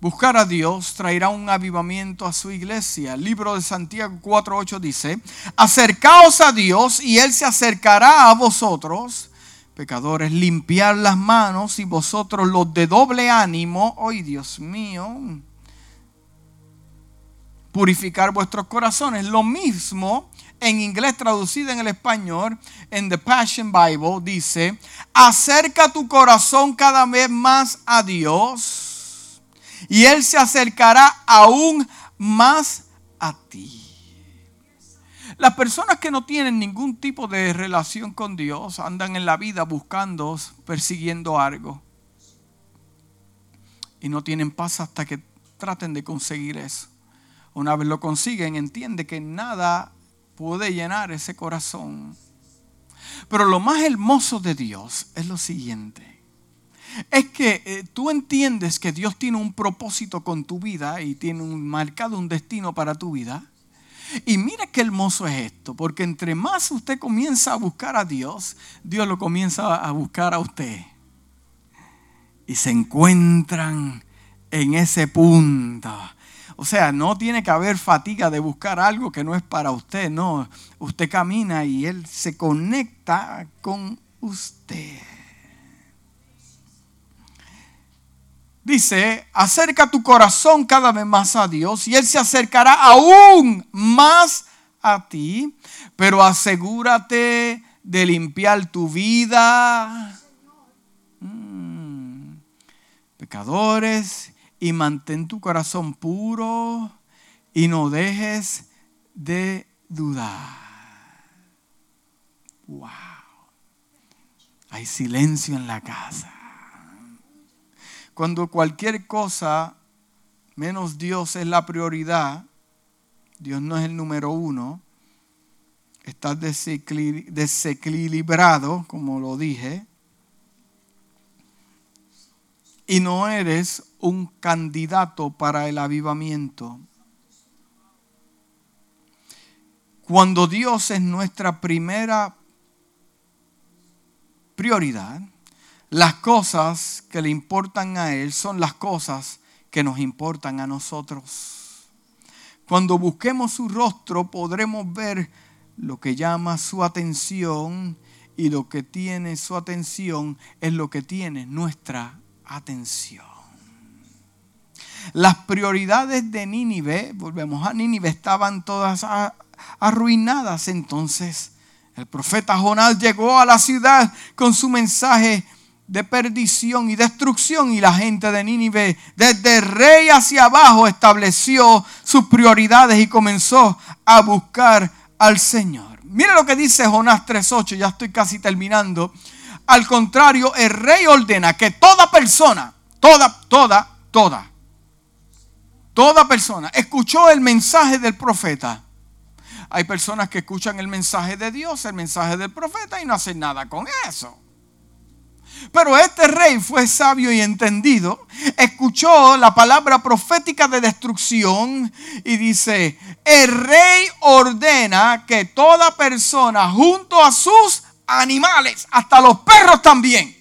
Buscar a Dios traerá un avivamiento a su iglesia. El libro de Santiago 4.8 dice, acercaos a Dios y Él se acercará a vosotros, pecadores, limpiar las manos y vosotros los de doble ánimo, ¡ay Dios mío! Purificar vuestros corazones. Lo mismo en inglés traducido en el español, en The Passion Bible, dice, acerca tu corazón cada vez más a Dios y Él se acercará aún más a ti. Las personas que no tienen ningún tipo de relación con Dios andan en la vida buscando, persiguiendo algo. Y no tienen paz hasta que traten de conseguir eso. Una vez lo consiguen, entiende que nada puede llenar ese corazón. Pero lo más hermoso de Dios es lo siguiente es que eh, tú entiendes que Dios tiene un propósito con tu vida y tiene un marcado un destino para tu vida. Y mira qué hermoso es esto, porque entre más usted comienza a buscar a Dios, Dios lo comienza a buscar a usted. Y se encuentran en ese punto. O sea, no tiene que haber fatiga de buscar algo que no es para usted, no. Usted camina y Él se conecta con usted. Dice, acerca tu corazón cada vez más a Dios y Él se acercará aún más a ti, pero asegúrate de limpiar tu vida. Mm. Pecadores, y mantén tu corazón puro y no dejes de dudar. Wow. Hay silencio en la casa. Cuando cualquier cosa menos Dios es la prioridad, Dios no es el número uno, estás desequilibrado, como lo dije, y no eres un candidato para el avivamiento. Cuando Dios es nuestra primera prioridad, las cosas que le importan a Él son las cosas que nos importan a nosotros. Cuando busquemos su rostro podremos ver lo que llama su atención y lo que tiene su atención es lo que tiene nuestra atención. Las prioridades de Nínive, volvemos a Nínive, estaban todas arruinadas. Entonces el profeta Jonás llegó a la ciudad con su mensaje de perdición y destrucción y la gente de Nínive desde rey hacia abajo estableció sus prioridades y comenzó a buscar al Señor. Mira lo que dice Jonás 3.8, ya estoy casi terminando. Al contrario, el rey ordena que toda persona, toda, toda, toda, toda persona escuchó el mensaje del profeta. Hay personas que escuchan el mensaje de Dios, el mensaje del profeta y no hacen nada con eso. Pero este rey fue sabio y entendido, escuchó la palabra profética de destrucción y dice, el rey ordena que toda persona junto a sus animales, hasta los perros también,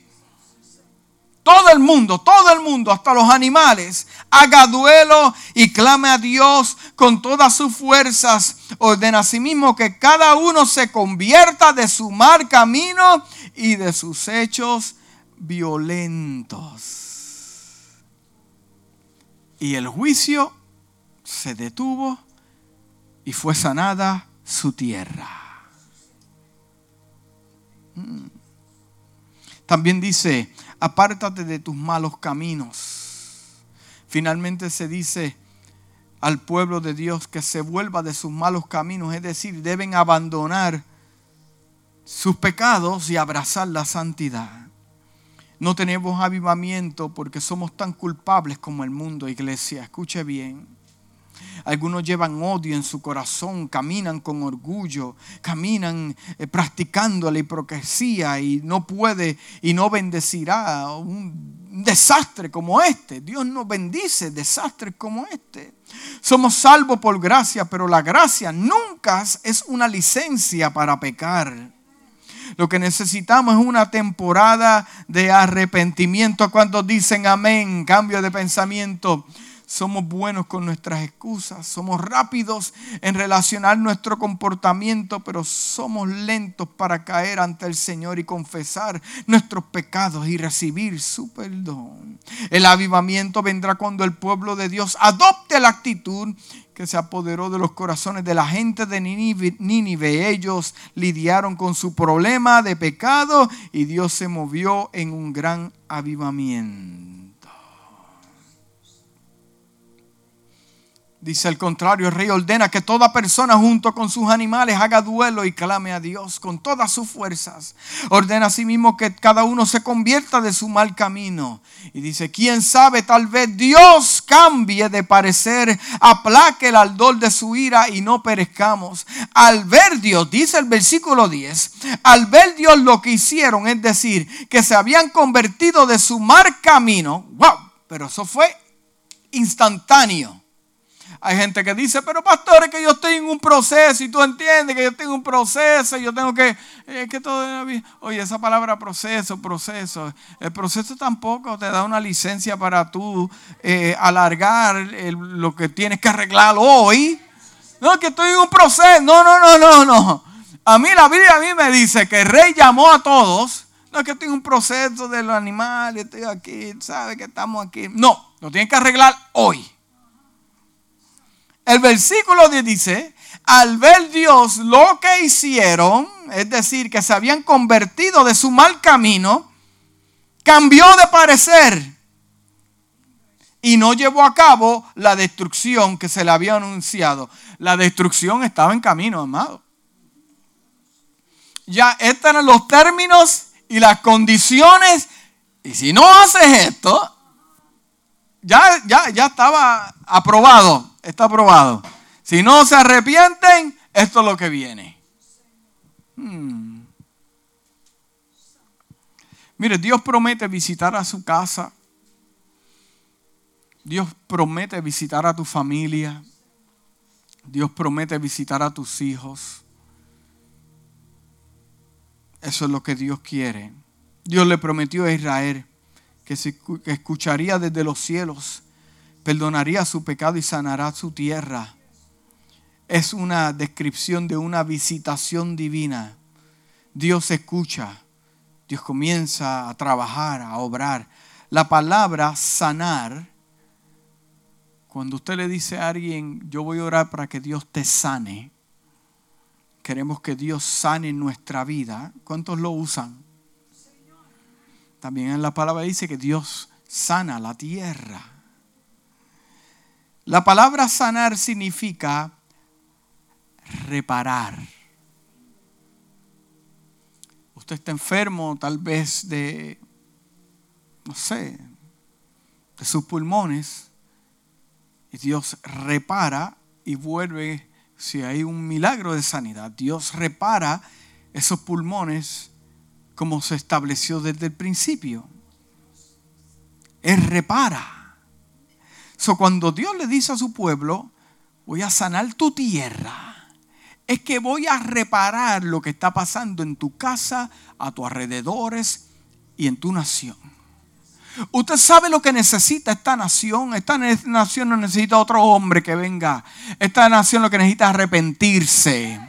todo el mundo, todo el mundo, hasta los animales, haga duelo y clame a Dios con todas sus fuerzas. Ordena a sí mismo que cada uno se convierta de su mal camino y de sus hechos violentos. Y el juicio se detuvo y fue sanada su tierra. Mm. También dice, apártate de tus malos caminos. Finalmente se dice al pueblo de Dios que se vuelva de sus malos caminos, es decir, deben abandonar sus pecados y abrazar la santidad. No tenemos avivamiento porque somos tan culpables como el mundo, iglesia. Escuche bien. Algunos llevan odio en su corazón, caminan con orgullo, caminan eh, practicando la hipocresía y no puede y no bendecirá un desastre como este. Dios no bendice desastres como este. Somos salvos por gracia, pero la gracia nunca es una licencia para pecar. Lo que necesitamos es una temporada de arrepentimiento. Cuando dicen amén, cambio de pensamiento somos buenos con nuestras excusas, somos rápidos en relacionar nuestro comportamiento, pero somos lentos para caer ante el Señor y confesar nuestros pecados y recibir su perdón. El avivamiento vendrá cuando el pueblo de Dios adopte la actitud que se apoderó de los corazones de la gente de Nínive. Ellos lidiaron con su problema de pecado y Dios se movió en un gran avivamiento. Dice al contrario, el rey ordena que toda persona junto con sus animales haga duelo y clame a Dios con todas sus fuerzas. Ordena asimismo que cada uno se convierta de su mal camino. Y dice, quién sabe, tal vez Dios cambie de parecer, aplaque el ardor de su ira y no perezcamos. Al ver Dios, dice el versículo 10, al ver Dios lo que hicieron, es decir, que se habían convertido de su mal camino. ¡Wow! Pero eso fue instantáneo hay gente que dice, pero pastor, es que yo estoy en un proceso y tú entiendes que yo tengo un proceso y yo tengo que, eh, que todo, oye, esa palabra proceso, proceso, el proceso tampoco te da una licencia para tú eh, alargar lo que tienes que arreglar hoy. No, que estoy en un proceso, no, no, no, no, no. A mí la Biblia a mí me dice que el rey llamó a todos. No, es que estoy en un proceso de los animales, estoy aquí, sabe que estamos aquí. No, lo tienes que arreglar hoy. El versículo 10 dice, al ver Dios lo que hicieron, es decir, que se habían convertido de su mal camino, cambió de parecer y no llevó a cabo la destrucción que se le había anunciado. La destrucción estaba en camino, amado. Ya estos eran los términos y las condiciones. Y si no haces esto, ya, ya, ya estaba aprobado está aprobado. Si no se arrepienten, esto es lo que viene. Hmm. Mire, Dios promete visitar a su casa. Dios promete visitar a tu familia. Dios promete visitar a tus hijos. Eso es lo que Dios quiere. Dios le prometió a Israel que, escucharía desde los cielos perdonaría su pecado y sanará su tierra. Es una descripción de una visitación divina. Dios escucha, Dios comienza a trabajar, a obrar. La palabra sanar, cuando usted le dice a alguien, yo voy a orar para que Dios te sane, queremos que Dios sane nuestra vida, ¿cuántos lo usan? También en la palabra dice que Dios sana la tierra. La palabra sanar significa reparar. Usted está enfermo tal vez de, no sé, de sus pulmones y Dios repara y vuelve, si hay un milagro de sanidad, Dios repara esos pulmones como se estableció desde el principio. Él repara. Cuando Dios le dice a su pueblo, voy a sanar tu tierra, es que voy a reparar lo que está pasando en tu casa, a tus alrededores y en tu nación. Usted sabe lo que necesita esta nación. Esta nación no necesita otro hombre que venga. Esta nación lo que necesita es arrepentirse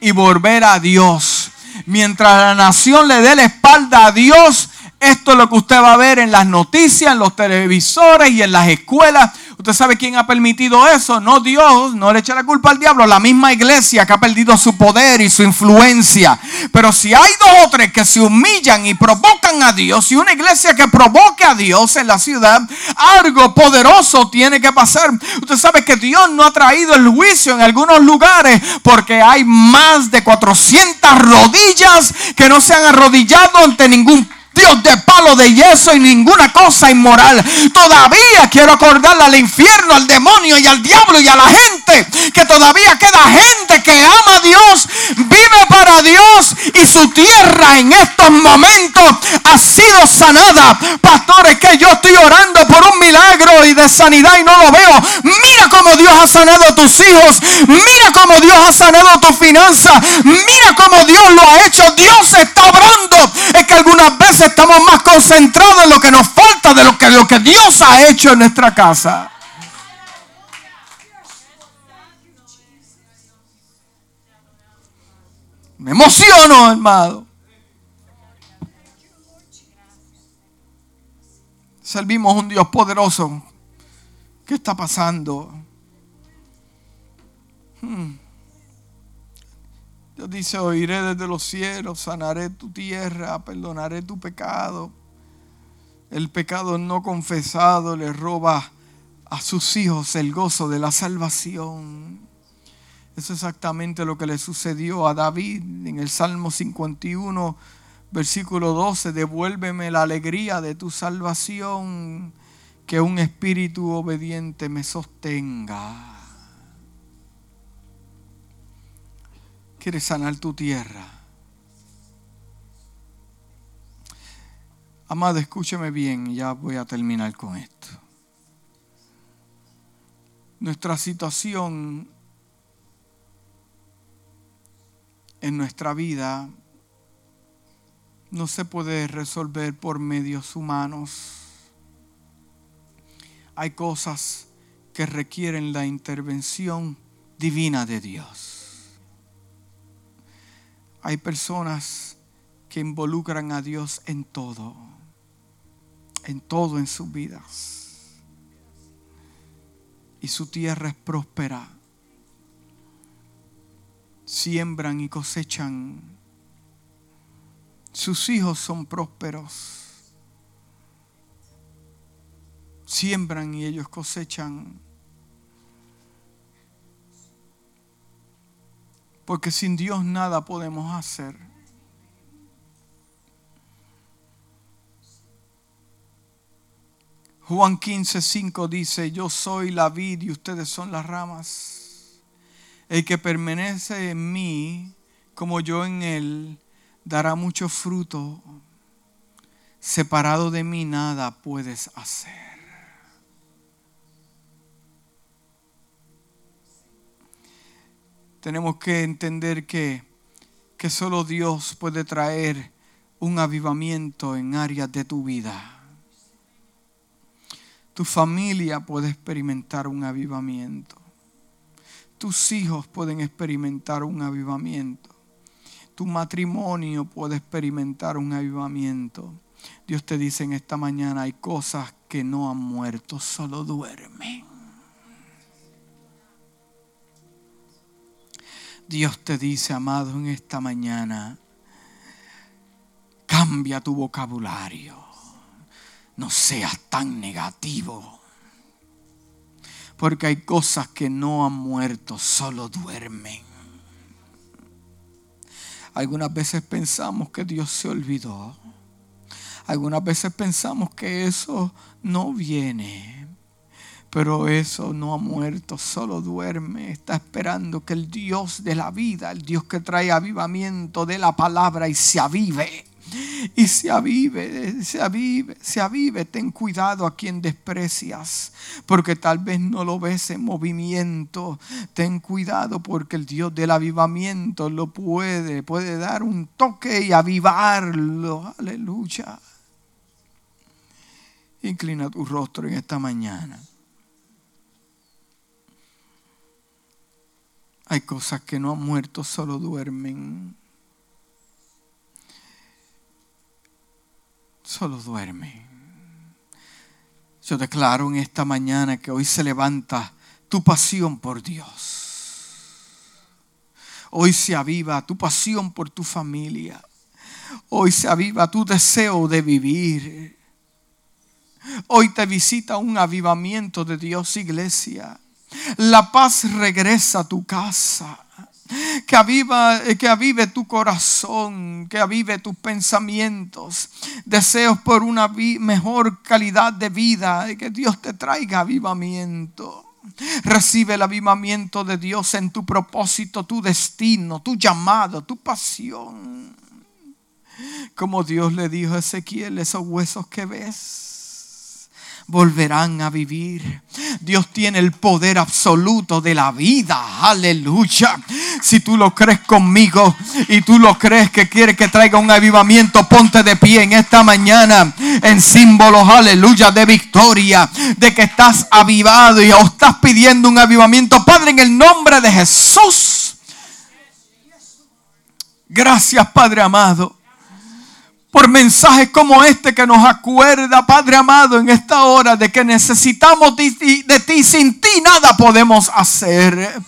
y volver a Dios. Mientras la nación le dé la espalda a Dios, esto es lo que usted va a ver en las noticias, en los televisores y en las escuelas. ¿Usted sabe quién ha permitido eso? No Dios, no le eche la culpa al diablo, la misma iglesia que ha perdido su poder y su influencia. Pero si hay dos o tres que se humillan y provocan a Dios, y una iglesia que provoque a Dios en la ciudad, algo poderoso tiene que pasar. Usted sabe que Dios no ha traído el juicio en algunos lugares porque hay más de 400 rodillas que no se han arrodillado ante ningún Dios de palo de yeso y ninguna cosa inmoral. Todavía quiero acordarle al infierno, al demonio y al diablo y a la gente que todavía queda gente que ama a Dios, vive para Dios y su tierra en estos momentos ha sido sanada. Pastores, que yo estoy orando por un milagro y de sanidad y no lo veo. Mira cómo Dios ha sanado a tus hijos. Mira cómo Dios ha sanado tus finanzas. Mira cómo Dios lo ha hecho. Dios está obrando. Es que algunas veces estamos más concentrados en lo que nos falta de lo que, Dios ha hecho en nuestra casa. Me emociono, hermano. Servimos un Dios poderoso. ¿Qué está pasando? Hmm. Dios dice, oiré desde los cielos, sanaré tu tierra, perdonaré tu pecado. El pecado no confesado le roba a sus hijos el gozo de la salvación. Eso es exactamente lo que le sucedió a David en el Salmo 51, versículo 12. Devuélveme la alegría de tu salvación, que un espíritu obediente me sostenga. Quieres sanar tu tierra. Amado, escúcheme bien ya voy a terminar con esto. Nuestra situación en nuestra vida no se puede resolver por medios humanos. Hay cosas que requieren la intervención divina de Dios. Hay personas que involucran a Dios en todo, en todo en sus vidas. Y su tierra es próspera. Siembran y cosechan. Sus hijos son prósperos. Siembran y ellos cosechan. Porque sin Dios nada podemos hacer. Juan 15, 5 dice, yo soy la vid y ustedes son las ramas. El que permanece en mí, como yo en él, dará mucho fruto. Separado de mí nada puedes hacer. Tenemos que entender que, que solo Dios puede traer un avivamiento en áreas de tu vida. Tu familia puede experimentar un avivamiento. Tus hijos pueden experimentar un avivamiento. Tu matrimonio puede experimentar un avivamiento. Dios te dice en esta mañana, hay cosas que no han muerto, solo duermen. Dios te dice, amado, en esta mañana, cambia tu vocabulario. No seas tan negativo. Porque hay cosas que no han muerto, solo duermen. Algunas veces pensamos que Dios se olvidó. Algunas veces pensamos que eso no viene. Pero eso no ha muerto, solo duerme. Está esperando que el Dios de la vida, el Dios que trae avivamiento de la palabra y se avive y se avive, se avive, se avive. Ten cuidado a quien desprecias, porque tal vez no lo ves en movimiento. Ten cuidado porque el Dios del avivamiento lo puede, puede dar un toque y avivarlo. Aleluya. Inclina tu rostro en esta mañana. Hay cosas que no han muerto, solo duermen. Solo duermen. Yo declaro en esta mañana que hoy se levanta tu pasión por Dios. Hoy se aviva tu pasión por tu familia. Hoy se aviva tu deseo de vivir. Hoy te visita un avivamiento de Dios, iglesia. La paz regresa a tu casa. Que, aviva, que avive tu corazón, que avive tus pensamientos, deseos por una mejor calidad de vida, y que Dios te traiga avivamiento. Recibe el avivamiento de Dios en tu propósito, tu destino, tu llamado, tu pasión. Como Dios le dijo a Ezequiel, esos huesos que ves volverán a vivir. Dios tiene el poder absoluto de la vida. Aleluya. Si tú lo crees conmigo y tú lo crees que quiere que traiga un avivamiento, ponte de pie en esta mañana en símbolos, aleluya, de victoria, de que estás avivado y o estás pidiendo un avivamiento. Padre, en el nombre de Jesús. Gracias, Padre amado por mensajes como este que nos acuerda, Padre amado, en esta hora de que necesitamos de, ti. Sin ti nada podemos hacer.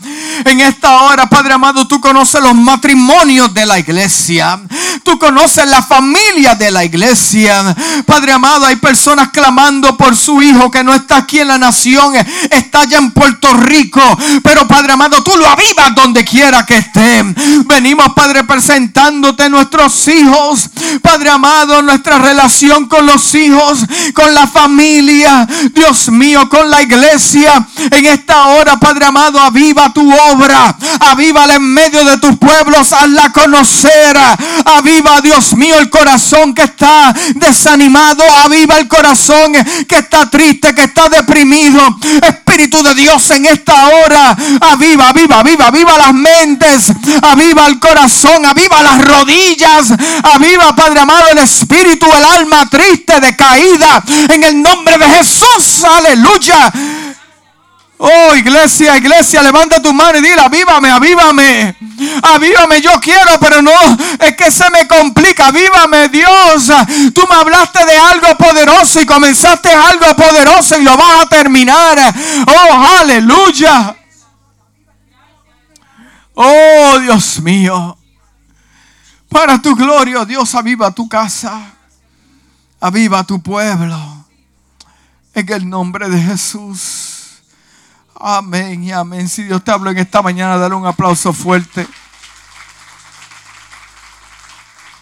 En esta hora, Padre amado, tú conoces los matrimonios de la iglesia. Tú conoces la familia de la iglesia. Padre amado, hay personas clamando por su hijo que no está aquí en la nación, está allá en Puerto Rico. Pero Padre amado, tú lo avivas donde quiera que esté. Venimos, Padre, presentándote nuestros hijos. Padre amado, nuestra relación con los hijos, con la familia, Dios mío, con la iglesia. En esta hora, Padre amado, aviva tu obra, avívala en medio de tus pueblos, hazla conocer. Aviva, Dios mío, el corazón que está desanimado, aviva el corazón que está triste, que está deprimido. Espíritu de Dios, en esta hora, aviva, aviva, aviva, aviva las mentes, aviva el corazón, aviva las rodillas, aviva, Padre amado el espíritu, el alma triste, decaída. En el nombre de Jesús, aleluya. Oh, iglesia, iglesia, levanta tu mano y dile, avívame, avívame. Avívame, yo quiero, pero no, es que se me complica. Avívame, Dios. Tú me hablaste de algo poderoso y comenzaste algo poderoso y lo vas a terminar. Oh, aleluya. Oh, Dios mío. Para tu gloria, Dios, aviva tu casa. Aviva tu pueblo. En el nombre de Jesús. Amén y amén. Si Dios te habló en esta mañana, dale un aplauso fuerte.